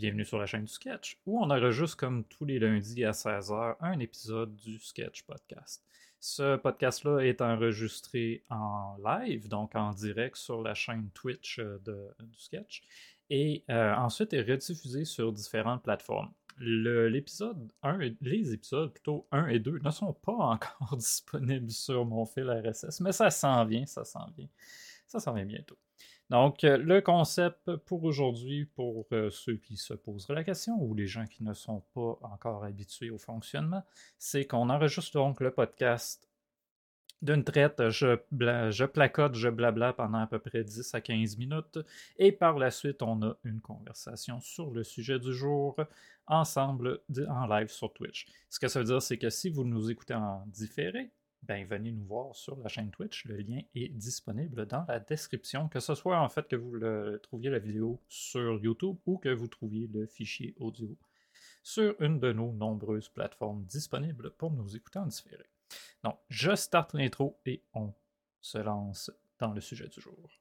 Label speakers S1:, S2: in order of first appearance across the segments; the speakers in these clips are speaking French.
S1: Bienvenue sur la chaîne du Sketch, où on enregistre comme tous les lundis à 16h un épisode du Sketch Podcast. Ce podcast-là est enregistré en live, donc en direct sur la chaîne Twitch euh, du Sketch, et euh, ensuite est rediffusé sur différentes plateformes. L'épisode 1, les épisodes plutôt 1 et 2 ne sont pas encore disponibles sur mon fil RSS, mais ça s'en vient, ça s'en vient. Ça s'en vient bientôt. Donc, euh, le concept pour aujourd'hui, pour euh, ceux qui se poseraient la question ou les gens qui ne sont pas encore habitués au fonctionnement, c'est qu'on enregistre donc le podcast d'une traite, je, je, placote, je blabla pendant à peu près 10 à 15 minutes, et par la suite, on a une conversation sur le sujet du jour ensemble en live sur Twitch. Ce que ça veut dire, c'est que si vous nous écoutez en différé, ben, venez nous voir sur la chaîne Twitch. Le lien est disponible dans la description, que ce soit en fait que vous trouviez la vidéo sur YouTube ou que vous trouviez le fichier audio sur une de nos nombreuses plateformes disponibles pour nous écouter en différé. Donc, je starte l'intro et on se lance dans le sujet du jour.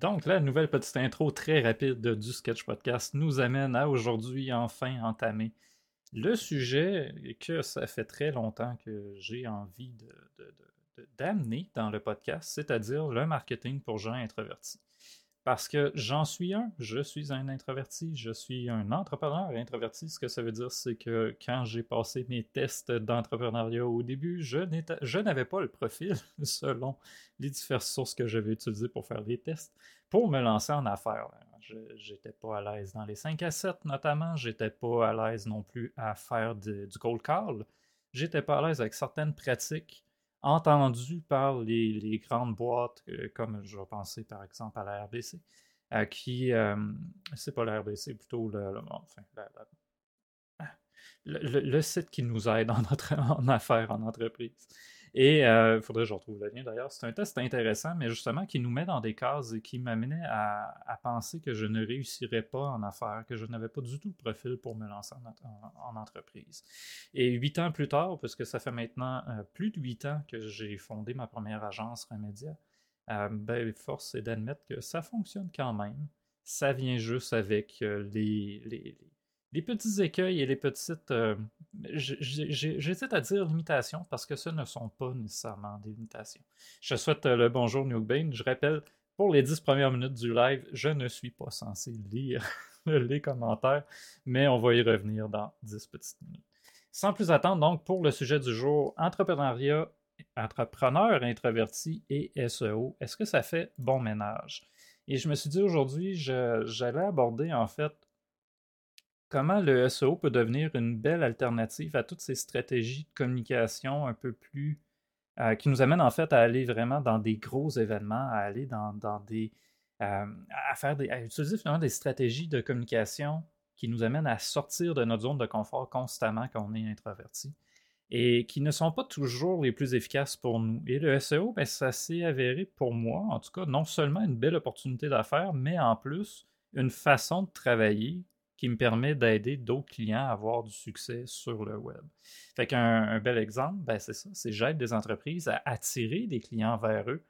S1: Donc, la nouvelle petite intro très rapide du Sketch Podcast nous amène à aujourd'hui enfin entamer le sujet que ça fait très longtemps que j'ai envie d'amener dans le podcast, c'est-à-dire le marketing pour gens introvertis. Parce que j'en suis un, je suis un introverti, je suis un entrepreneur introverti. Ce que ça veut dire, c'est que quand j'ai passé mes tests d'entrepreneuriat au début, je n'avais pas le profil selon les diverses sources que j'avais utilisées pour faire les tests, pour me lancer en affaires. J'étais pas à l'aise dans les 5 à 7 notamment, j'étais pas à l'aise non plus à faire du cold call, j'étais pas à l'aise avec certaines pratiques entendu par les, grandes boîtes, euh, comme je vais penser par exemple à la RBC, euh, qui, euh, c'est pas la RBC, plutôt le, le, site qui nous aide en, notre, en affaires, en entreprise. Et il euh, faudrait que je retrouve le lien d'ailleurs. C'est un test intéressant, mais justement qui nous met dans des cases et qui m'amenait à, penser que je ne réussirais pas en affaires, que je n'avais pas du tout le profil pour me lancer en, entreprise. Et huit ans plus tard, puisque ça fait maintenant euh, plus de huit ans que j'ai fondé ma première agence Remedia, euh, ben, force est d'admettre que ça fonctionne quand même. Ça vient juste avec les les petits écueils et les petites. Euh, j'hésite à dire limitations parce que ce ne sont pas nécessairement des limitations. Je souhaite euh, le bonjour Newbane. Je rappelle, pour les dix premières minutes du live, je ne suis pas censé lire les commentaires, mais on va y revenir dans dix petites minutes. Sans plus attendre, donc, pour le sujet du jour, entrepreneuriat, entrepreneur introverti et SEO, est-ce que ça fait bon ménage? Et je me suis dit aujourd'hui, j'allais aborder en fait Comment le SEO peut devenir une belle alternative à toutes ces stratégies de communication un peu plus. Euh, qui nous amènent en fait à aller vraiment dans des gros événements, à aller dans, des. Euh, à faire des. à utiliser finalement des stratégies de communication qui nous amènent à sortir de notre zone de confort constamment quand on est introverti et qui ne sont pas toujours les plus efficaces pour nous. Et le SEO, ben, ça s'est avéré pour moi, en tout cas, non seulement une belle opportunité d'affaires, mais en plus une façon de travailler qui me permet d'aider d'autres clients à avoir du succès sur le web. Fait qu'un un bel exemple, ben c'est ça, c'est j'aide des entreprises à attirer des clients vers eux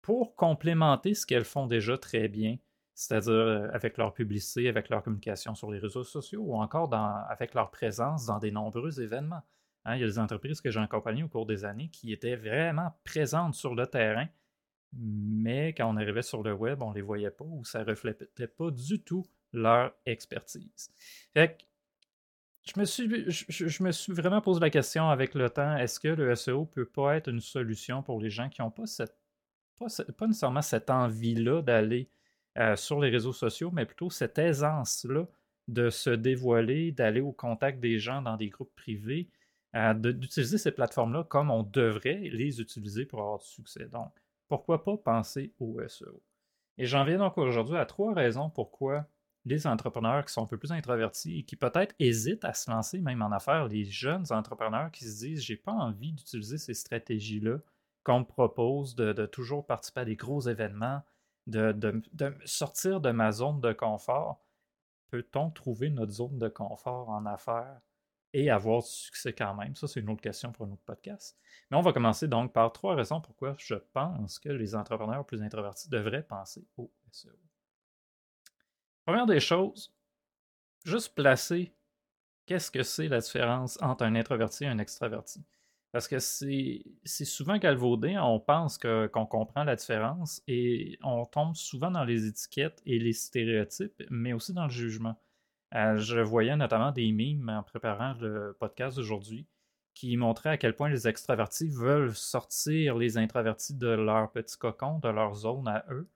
S1: pour complémenter ce qu'elles font déjà très bien, c'est-à-dire euh, avec leur publicité, avec leur communication sur les réseaux sociaux ou encore avec leur présence dans des nombreux événements. Hein, il y a des entreprises que j'ai accompagnées au cours des années qui étaient vraiment présentes sur le terrain, mais quand on arrivait sur le web, on ne les voyait pas ou ça ne reflétait pas du tout leur expertise. Fait je me, suis, je, me suis vraiment posé la question avec le temps, est-ce que le SEO peut pas être une solution pour les gens qui n'ont pas cette pas, nécessairement cette envie-là d'aller euh, sur les réseaux sociaux, mais plutôt cette aisance-là de se dévoiler, d'aller au contact des gens dans des groupes privés, euh, d'utiliser ces plateformes-là comme on devrait les utiliser pour avoir du succès. Donc, pourquoi pas penser au SEO? Et j'en viens donc aujourd'hui à trois raisons pourquoi les entrepreneurs qui sont un peu plus introvertis et qui peut-être hésitent à se lancer même en affaires, les jeunes entrepreneurs qui se disent j'ai pas envie d'utiliser ces stratégies-là qu'on me propose, de, toujours participer à des gros événements, de, sortir de ma zone de confort. Peut-on trouver notre zone de confort en affaires et avoir du succès quand même? Ça, c'est une autre question pour un autre podcast. Mais on va commencer donc par trois raisons pourquoi je pense que les entrepreneurs plus introvertis devraient penser au SEO. Première des choses, juste placer qu'est-ce que c'est la différence entre un introverti et un extraverti. Parce que c'est souvent galvaudé, on pense qu'on comprend la différence et on tombe souvent dans les étiquettes et les stéréotypes, mais aussi dans le jugement. Euh, je voyais notamment des mimes en préparant le podcast d'aujourd'hui qui montraient à quel point les extravertis veulent sortir les introvertis de leur petit cocon, de leur zone à eux.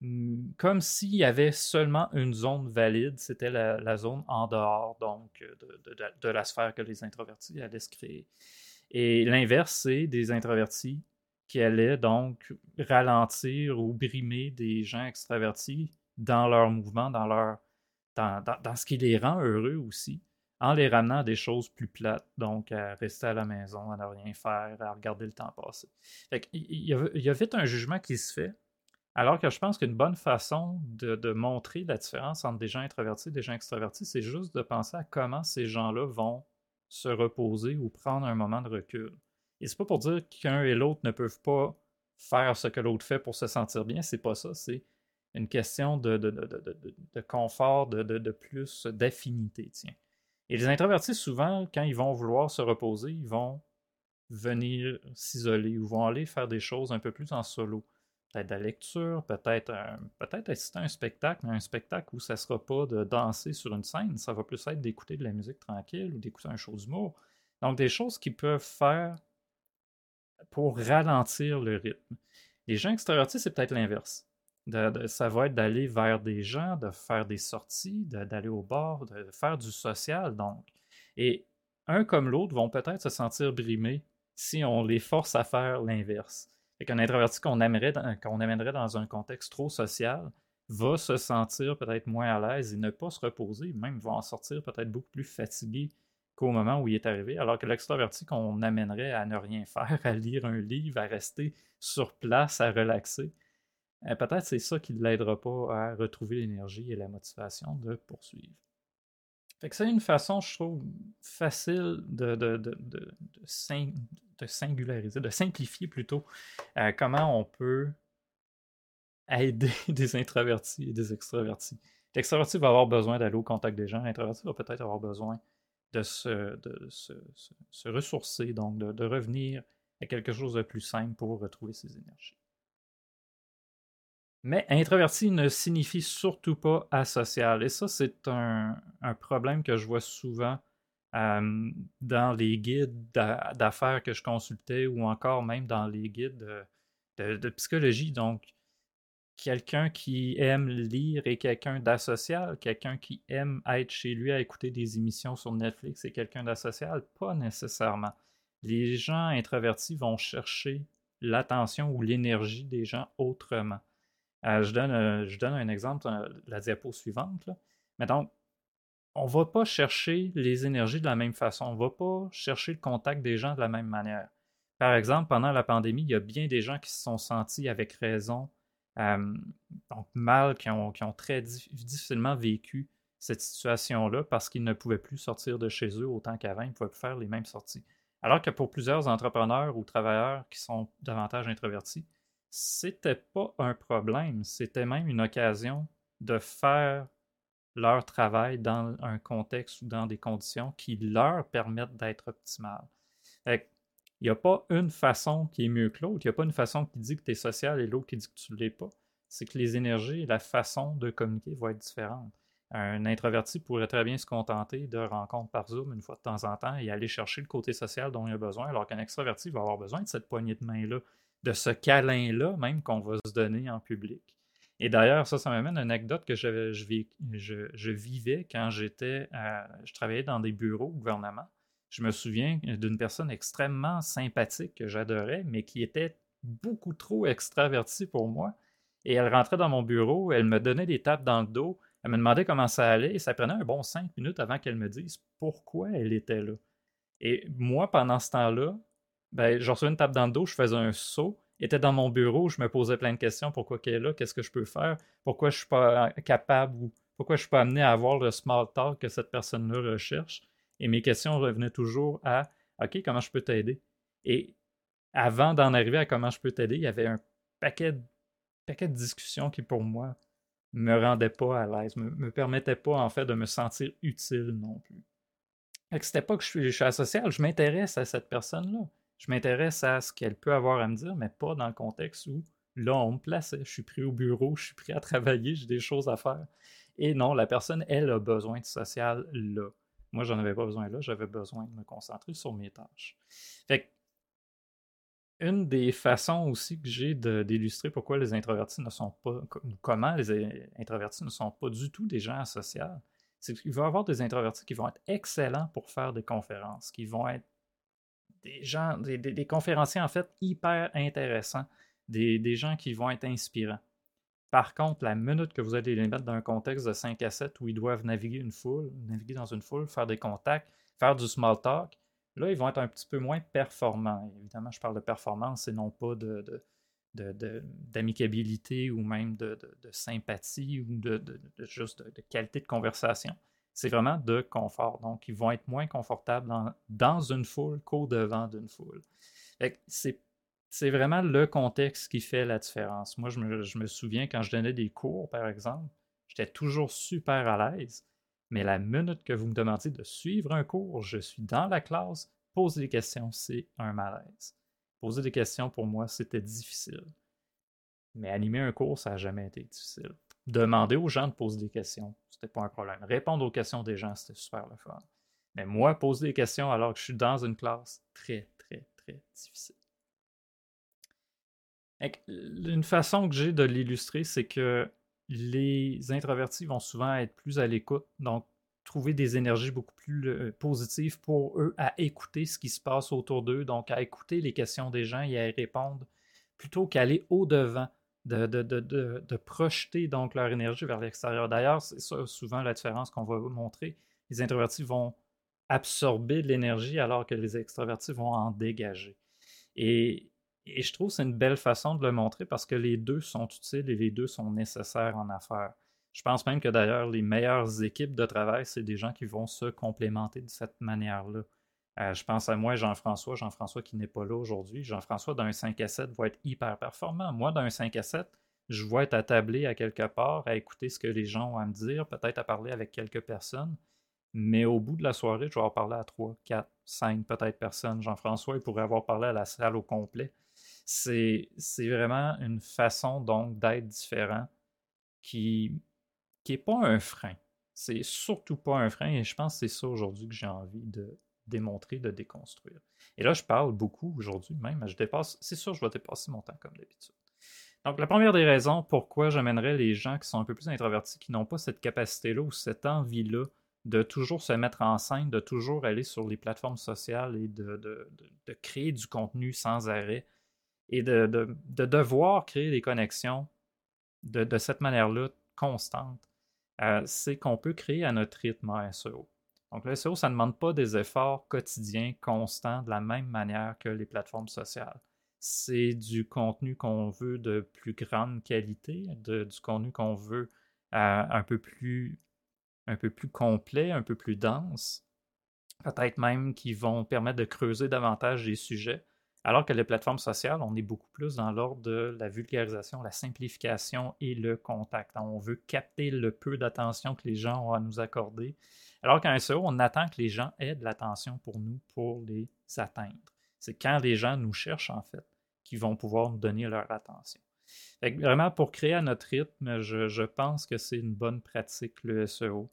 S1: Hmm, comme s'il y avait seulement une zone valide, c'était la, zone en dehors donc de, la sphère que les introvertis allaient se créer. Et l'inverse, c'est des introvertis qui allaient donc ralentir ou brimer des gens extravertis dans leur mouvement, dans, ce qui les rend heureux aussi, en les ramenant à des choses plus plates, donc à rester à la maison, à ne rien faire, à regarder le temps passer. il, y a, vite un jugement qui se fait, alors que je pense qu'une bonne façon de, montrer la différence entre des gens introvertis et des gens extravertis, c'est juste de penser à comment ces gens-là vont se reposer ou prendre un moment de recul. Et c'est pas pour dire qu'un et l'autre ne peuvent pas faire ce que l'autre fait pour se sentir bien, c'est pas ça, c'est une question de, confort, de, plus d'affinité. Et les introvertis, souvent, quand ils vont vouloir se reposer, ils vont venir s'isoler ou vont aller faire des choses un peu plus en solo peut-être de la lecture, peut-être peut-être assister à un spectacle, mais un spectacle où ça ne sera pas de danser sur une scène, ça va plus être d'écouter de la musique tranquille ou d'écouter un show d'humour. Donc des choses qu'ils peuvent faire pour ralentir le rythme. Les gens extravertis, c'est peut-être l'inverse. ça va être d'aller vers des gens, de faire des sorties, d'aller au bar, de faire du social, donc. Et un comme l'autre vont peut-être se sentir brimés si on les force à faire l'inverse. Et qu'un introverti qu'on qu'on amènerait dans un contexte trop social va se sentir peut-être moins à l'aise et ne pas se reposer, même va en sortir peut-être beaucoup plus fatigué qu'au moment où il est arrivé, alors que l'extroverti qu'on amènerait à ne rien faire, à lire un livre, à rester sur place, à relaxer, euh, peut-être c'est ça qui ne l'aidera pas à retrouver l'énergie et la motivation de poursuivre. Fait que c'est une façon, je trouve, facile de, de, de, de, de singulariser, de simplifier plutôt euh, comment on peut aider des introvertis et des extravertis. L'extraverti va avoir besoin d'aller au contact des gens, l'introverti va peut-être avoir besoin de se, de se, se, ressourcer, donc de, de, revenir à quelque chose de plus simple pour retrouver ses énergies. Mais introverti ne signifie surtout pas asocial. Et ça, c'est un, problème que je vois souvent dans les guides d'affaires que je consultais ou encore même dans les guides de, psychologie. Donc, quelqu'un qui aime lire et quelqu'un d'asocial, quelqu'un qui aime être chez lui à écouter des émissions sur Netflix et quelqu'un d'asocial, pas nécessairement. Les gens introvertis vont chercher l'attention ou l'énergie des gens autrement. Euh, je, donne, euh, je donne un exemple, euh, la diapo suivante. Mais donc, on ne va pas chercher les énergies de la même façon. On ne va pas chercher le contact des gens de la même manière. Par exemple, pendant la pandémie, il y a bien des gens qui se sont sentis avec raison, donc mal, qui ont, très difficilement vécu cette situation-là parce qu'ils ne pouvaient plus sortir de chez eux autant qu'avant, ils ne pouvaient plus faire les mêmes sorties. Alors que pour plusieurs entrepreneurs ou travailleurs qui sont davantage introvertis, c'était pas un problème, c'était même une occasion de faire leur travail dans un contexte ou dans des conditions qui leur permettent d'être optimales. Il n'y a pas une façon qui est mieux que l'autre. Il n'y a pas une façon qui dit que tu es social et l'autre qui dit que tu ne l'es pas. C'est que les énergies et la façon de communiquer vont être différentes. Un introverti pourrait très bien se contenter de rencontres par Zoom une fois de temps en temps et aller chercher le côté social dont il a besoin, alors qu'un extraverti va avoir besoin de cette poignée de main-là, de ce câlin-là même qu'on va se donner en public. Et d'ailleurs, ça, ça m'amène à une anecdote que je, je, vivais quand j'étais, je travaillais dans des bureaux au gouvernement. Je me souviens d'une personne extrêmement sympathique que j'adorais, mais qui était beaucoup trop extravertie pour moi. Et elle rentrait dans mon bureau, elle me donnait des tapes dans le dos, elle me demandait comment ça allait, et ça prenait un bon cinq minutes avant qu'elle me dise pourquoi elle était là. Et moi, pendant ce temps-là, ben, je recevais une tape dans le dos, je faisais un saut, était dans mon bureau, je me posais plein de questions. Pourquoi qu'elle est là? Qu'est-ce que je peux faire? Pourquoi je ne suis pas capable ou pourquoi je ne suis pas amené à avoir le small talk que cette personne-là recherche? Et mes questions revenaient toujours à OK, comment je peux t'aider? Et avant d'en arriver à comment je peux t'aider, il y avait un paquet, paquet de discussions qui, pour moi, me rendaient pas à l'aise, me, me permettaient pas, en fait, de me sentir utile non plus. C'était pas que je suis, je suis asocial, je m'intéresse à cette personne-là. Je m'intéresse à ce qu'elle peut avoir à me dire, mais pas dans le contexte où là, on me place. Je suis pris au bureau, je suis prêt à travailler, j'ai des choses à faire. Et non, la personne, elle, a besoin de social là. Moi, j'en avais pas besoin là, j'avais besoin de me concentrer sur mes tâches. Fait que, une des façons aussi que j'ai d'illustrer pourquoi les introvertis ne sont pas, comment les introvertis ne sont pas du tout des gens asociaux, c'est qu'il va y avoir des introvertis qui vont être excellents pour faire des conférences, qui vont être des gens, des, conférenciers en fait hyper intéressants, des, gens qui vont être inspirants. Par contre, la minute que vous allez les mettre dans un contexte de 5 à 7 où ils doivent naviguer une foule, naviguer dans une foule, faire des contacts, faire du small talk, là, ils vont être un petit peu moins performants. Évidemment, je parle de performance et non pas de, d'amicabilité ou même de, sympathie ou de, juste de, qualité de conversation. C'est vraiment de confort. Donc, ils vont être moins confortables dans, une foule qu'au devant d'une foule. C'est vraiment le contexte qui fait la différence. Moi, je me, je me souviens quand je donnais des cours, par exemple, j'étais toujours super à l'aise. Mais la minute que vous me demandiez de suivre un cours, je suis dans la classe, poser des questions, c'est un malaise. Poser des questions, pour moi, c'était difficile. Mais animer un cours, ça n'a jamais été difficile. Demander aux gens de poser des questions, c'était pas un problème. Répondre aux questions des gens, c'était super le fun. Mais moi, poser des questions alors que je suis dans une classe, très, très, très difficile. Une façon que j'ai de l'illustrer, c'est que les introvertis vont souvent être plus à l'écoute, donc trouver des énergies beaucoup plus euh, positives pour eux à écouter ce qui se passe autour d'eux, donc à écouter les questions des gens et à y répondre, plutôt qu'aller au-devant, de, de, de, de, projeter donc leur énergie vers l'extérieur. D'ailleurs, c'est ça souvent la différence qu'on va montrer. Les introvertis vont absorber de l'énergie alors que les extravertis vont en dégager. Et, et je trouve que c'est une belle façon de le montrer parce que les deux sont utiles et les deux sont nécessaires en affaires. Je pense même que d'ailleurs, les meilleures équipes de travail, c'est des gens qui vont se complémenter de cette manière-là. Euh, je pense à moi, Jean-François, Jean-François qui n'est pas là aujourd'hui. Jean-François, d'un 5 à 7, va être hyper performant. Moi, d'un 5 à 7, je vais être attablé à quelque part, à écouter ce que les gens ont à me dire, peut-être à parler avec quelques personnes. Mais au bout de la soirée, je vais avoir parlé à 3, 4, 5 peut-être personnes. Jean-François, il pourrait avoir parlé à la salle au complet. C'est vraiment une façon donc d'être différent qui qui n'est pas un frein. C'est surtout pas un frein et je pense que c'est ça aujourd'hui que j'ai envie de démontrer, de déconstruire. Et là, je parle beaucoup aujourd'hui même, je dépasse, c'est sûr, je vais dépasser mon temps comme d'habitude. Donc, la première des raisons pourquoi j'amènerais les gens qui sont un peu plus introvertis, qui n'ont pas cette capacité-là ou cette envie-là de toujours se mettre en scène, de toujours aller sur les plateformes sociales et de, de créer du contenu sans arrêt et de, devoir créer des connexions de, cette manière-là constante euh, c'est qu'on peut créer à notre rythme un SEO. Donc le SEO, ça ne demande pas des efforts quotidiens, constants, de la même manière que les plateformes sociales. C'est du contenu qu'on veut de plus grande qualité, du contenu qu'on veut euh, un, peu plus, un peu plus complet, un peu plus dense, peut-être même qui vont permettre de creuser davantage les sujets. Alors que les plateformes sociales, on est beaucoup plus dans l'ordre de la vulgarisation, la simplification et le contact. On veut capter le peu d'attention que les gens ont à nous accorder. Alors qu'en SEO, on attend que les gens aient de l'attention pour nous pour les atteindre. C'est quand les gens nous cherchent, en fait, qu'ils vont pouvoir nous donner leur attention. vraiment, pour créer à notre rythme, je pense que c'est une bonne pratique, le SEO.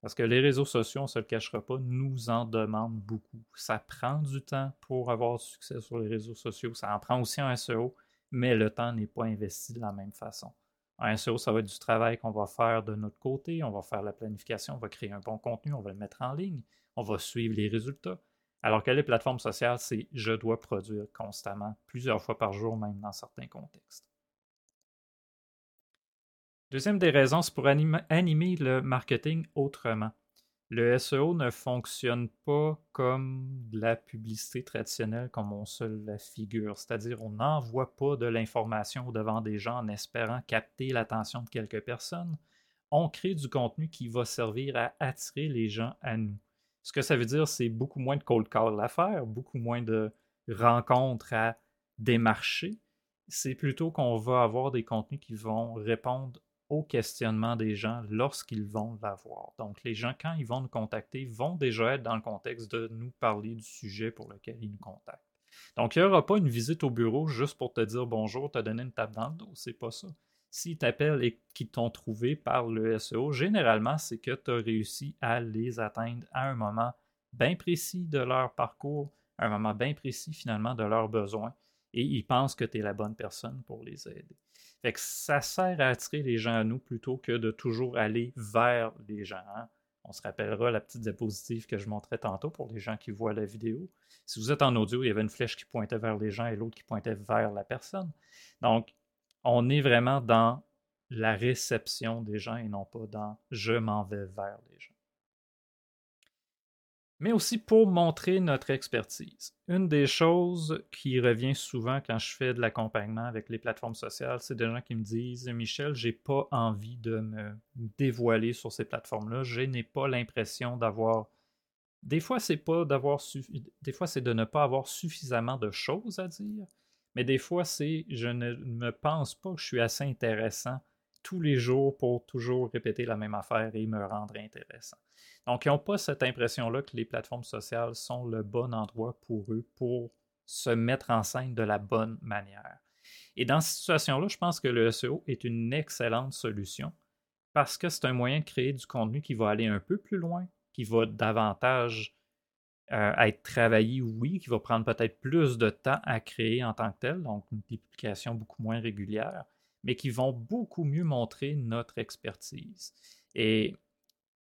S1: Parce que les réseaux sociaux, on ne se le cachera pas, nous en demandent beaucoup. Ça prend du temps pour avoir du succès sur les réseaux sociaux. Ça en prend aussi un SEO, mais le temps n'est pas investi de la même façon. Un SEO, ça va être du travail qu'on va faire de notre côté. On va faire la planification, on va créer un bon contenu, on va le mettre en ligne, on va suivre les résultats. Alors que les plateformes sociales, c'est je dois produire constamment, plusieurs fois par jour, même dans certains contextes. Deuxième des raisons, c'est pour animer le marketing autrement. Le SEO ne fonctionne pas comme la publicité traditionnelle comme on se la figure, c'est-à-dire on n'envoie pas de l'information devant des gens en espérant capter l'attention de quelques personnes. On crée du contenu qui va servir à attirer les gens à nous. Ce que ça veut dire, c'est beaucoup moins de cold call à faire, beaucoup moins de rencontres à démarcher. C'est plutôt qu'on va avoir des contenus qui vont répondre aux questionnements des gens lorsqu'ils vont l'avoir. Donc, les gens, quand ils vont nous contacter, vont déjà être dans le contexte de nous parler du sujet pour lequel ils nous contactent. Donc, il n'y aura pas une visite au bureau juste pour te dire bonjour, te donner une tape dans le dos. C'est pas ça. S'ils t'appellent et qu'ils t'ont trouvé par le SEO, généralement, c'est que tu as réussi à les atteindre à un moment bien précis de leur parcours, un moment bien précis finalement de leurs besoins, et ils pensent que tu es la bonne personne pour les aider. Fait que ça sert à attirer les gens à nous plutôt que de toujours aller vers les gens. Hein. On se rappellera la petite diapositive que je montrais tantôt pour les gens qui voient la vidéo. Si vous êtes en audio, il y avait une flèche qui pointait vers les gens et l'autre qui pointait vers la personne. Donc, on est vraiment dans la réception des gens et non pas dans je m'en vais vers les gens mais aussi pour montrer notre expertise. Une des choses qui revient souvent quand je fais de l'accompagnement avec les plateformes sociales, c'est des gens qui me disent Michel, j'ai pas envie de me dévoiler sur ces plateformes-là. Je n'ai pas l'impression d'avoir. Des fois, c'est pas d'avoir des fois, c'est de ne pas avoir suffisamment de choses à dire, mais des fois, c'est je ne me pense pas que je suis assez intéressant tous les jours pour toujours répéter la même affaire et me rendre intéressant. Donc, ils n'ont pas cette impression-là que les plateformes sociales sont le bon endroit pour eux pour se mettre en scène de la bonne manière. Et dans cette situation-là, je pense que le SEO est une excellente solution parce que c'est un moyen de créer du contenu qui va aller un peu plus loin, qui va davantage euh, être travaillé, oui, qui va prendre peut-être plus de temps à créer en tant que tel, donc une publication beaucoup moins régulière, mais qui vont beaucoup mieux montrer notre expertise. Et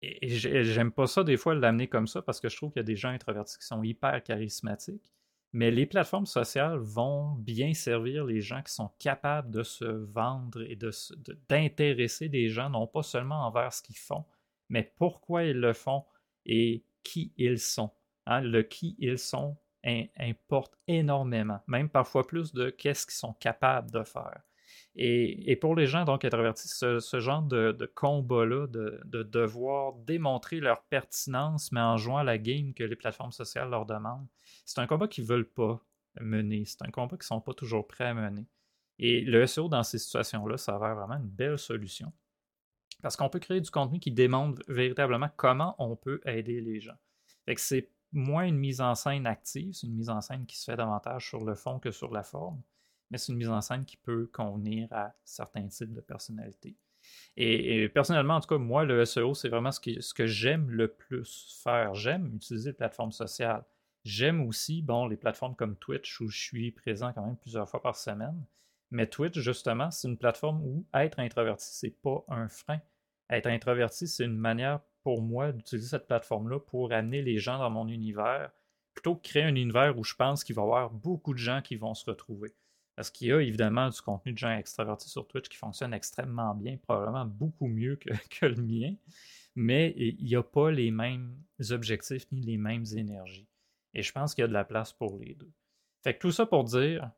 S1: et j'aime pas ça des fois l'amener comme ça parce que je trouve qu'il y a des gens introvertis qui sont hyper charismatiques. Mais les plateformes sociales vont bien servir les gens qui sont capables de se vendre et d'intéresser des gens, non pas seulement envers ce qu'ils font, mais pourquoi ils le font et qui ils sont. Hein, le qui ils sont importe énormément, même parfois plus de qu'est-ce qu'ils sont capables de faire. Et, pour les gens donc introvertis, ce, ce genre de, combat-là, de, devoir démontrer leur pertinence, mais en jouant la game que les plateformes sociales leur demandent, c'est un combat qu'ils ne veulent pas mener. C'est un combat qu'ils ne sont pas toujours prêts à mener. Et le SEO, dans ces situations-là, ça va vraiment une belle solution. Parce qu'on peut créer du contenu qui démontre véritablement comment on peut aider les gens. C'est moins une mise en scène active, c'est une mise en scène qui se fait davantage sur le fond que sur la forme mais c'est une mise en scène qui peut convenir à certains types de personnalités. Et, personnellement, en tout cas, moi, le SEO, c'est vraiment ce, ce que j'aime le plus faire. J'aime utiliser les plateformes sociales. J'aime aussi, bon, les plateformes comme Twitch où je suis présent quand même plusieurs fois par semaine. Mais Twitch, justement, c'est une plateforme où être introverti, c'est pas un frein. Être introverti, c'est une manière pour moi d'utiliser cette plateforme-là pour amener les gens dans mon univers, plutôt que créer un univers où je pense qu'il va y avoir beaucoup de gens qui vont se retrouver. Parce qu'il y a évidemment du contenu de gens extravertis sur Twitch qui fonctionne extrêmement bien, probablement beaucoup mieux que, le mien, mais il n'y a pas les mêmes objectifs ni les mêmes énergies. Et je pense qu'il y a de la place pour les deux. Fait que tout ça pour dire,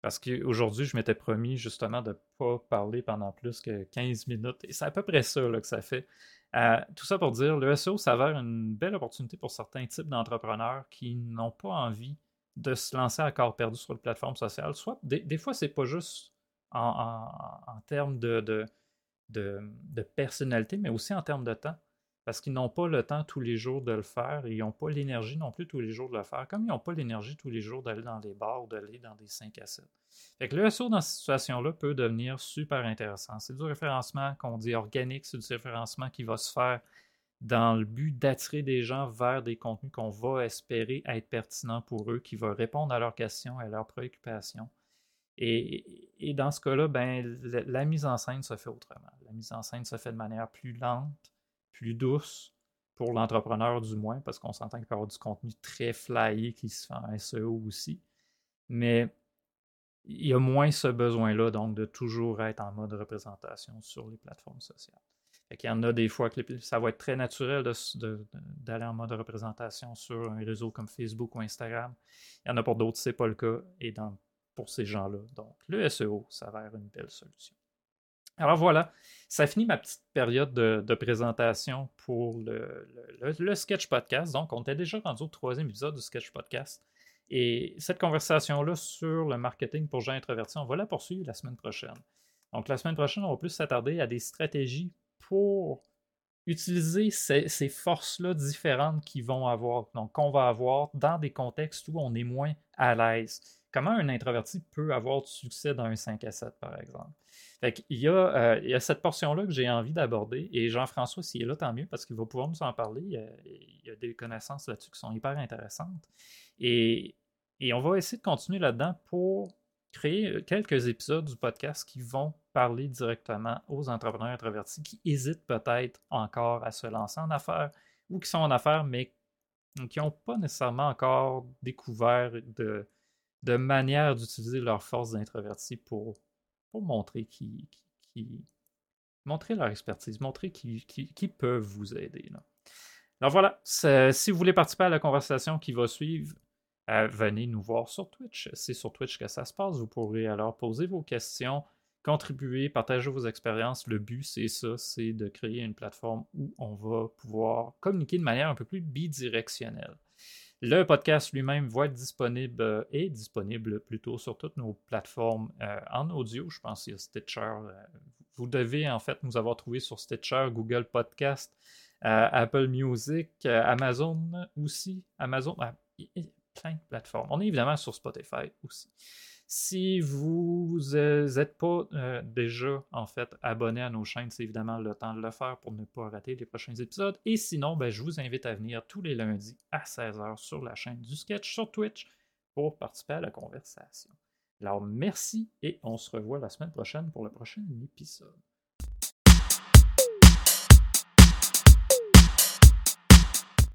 S1: parce qu'aujourd'hui, je m'étais promis justement de ne pas parler pendant plus que 15 minutes, et c'est à peu près ça que ça fait. Euh, tout ça pour dire, le SEO s'avère une belle opportunité pour certains types d'entrepreneurs qui n'ont pas envie de se lancer à corps perdu sur les plateforme sociale. Soit des, des fois, c'est pas juste en, termes de, de, de, personnalité, mais aussi en termes de temps. Parce qu'ils n'ont pas le temps tous les jours de le faire ils n'ont pas l'énergie non plus tous les jours de le faire, comme ils n'ont pas l'énergie tous les jours d'aller dans des bars ou d'aller dans des 5 à 7. Fait que le SEO dans cette situation-là peut devenir super intéressant. C'est du référencement qu'on dit organique, c'est du référencement qui va se faire dans le but d'attirer des gens vers des contenus qu'on va espérer être pertinents pour eux, qui vont répondre à leurs questions, à leurs préoccupations. Et, dans ce cas-là, ben, la, mise en scène se fait autrement. La mise en scène se fait de manière plus lente, plus douce, pour l'entrepreneur du moins, parce qu'on s'entend qu'il peut y avoir du contenu très flyé qui se fait en SEO aussi. Mais il y a moins ce besoin-là, donc, de toujours être en mode représentation sur les plateformes sociales. Il y en a des fois que ça va être très naturel d'aller en mode représentation sur un réseau comme Facebook ou Instagram. Il y en a pour d'autres, ce n'est pas le cas. Et pour ces gens-là, donc le SEO s'avère une belle solution. Alors voilà, ça finit ma petite période de, présentation pour le, Sketch Podcast. Donc, on était déjà rendu au troisième épisode du Sketch Podcast. Et cette conversation-là sur le marketing pour gens introvertis, on va la poursuivre la semaine prochaine. Donc, la semaine prochaine, on va plus s'attarder à des stratégies pour utiliser ces, forces-là différentes qu'ils vont avoir, donc qu'on va avoir dans des contextes où on est moins à l'aise. Comment un introverti peut avoir du succès dans un 5 à 7, par exemple? il, y a, euh, il y a cette portion-là que j'ai envie d'aborder, et Jean-François, s'il est là, tant mieux, parce qu'il va pouvoir nous en parler. Il y a, des connaissances là-dessus qui sont hyper intéressantes. Et on va essayer de continuer là-dedans pour créer euh, quelques épisodes du podcast qui vont parler directement aux entrepreneurs introvertis qui hésitent peut-être encore à se lancer en affaires ou qui sont en affaires mais qui n'ont pas nécessairement encore découvert de, manière d'utiliser leur force d'introverti pour, montrer leur expertise, montrer qui, peuvent vous aider. Alors voilà, si vous voulez participer à la conversation qui va suivre, euh, venez nous voir sur Twitch. C'est sur Twitch que ça se passe. Vous pourrez alors poser vos questions, contribuer, partager vos expériences. Le but, c'est ça, c'est de créer une plateforme où on va pouvoir communiquer de manière un peu plus bidirectionnelle. Le podcast lui-même va être disponible et disponible plutôt sur toutes nos plateformes euh, en audio. Je pense qu'il y a Stitcher. Euh, vous devez en fait nous avoir trouvé sur Stitcher, Google Podcast, Apple Music, Amazon aussi. Amazon, ah, plein de plateformes. On est évidemment sur Spotify aussi. Si vous n'êtes pas euh, déjà en fait abonné à nos chaînes, c'est évidemment le temps de le faire pour ne pas rater les prochains épisodes. Et sinon, ben, je vous invite à venir tous les lundis à 16h sur la chaîne du sketch sur Twitch pour participer à la conversation. Alors merci et on se revoit la semaine prochaine pour le prochain épisode.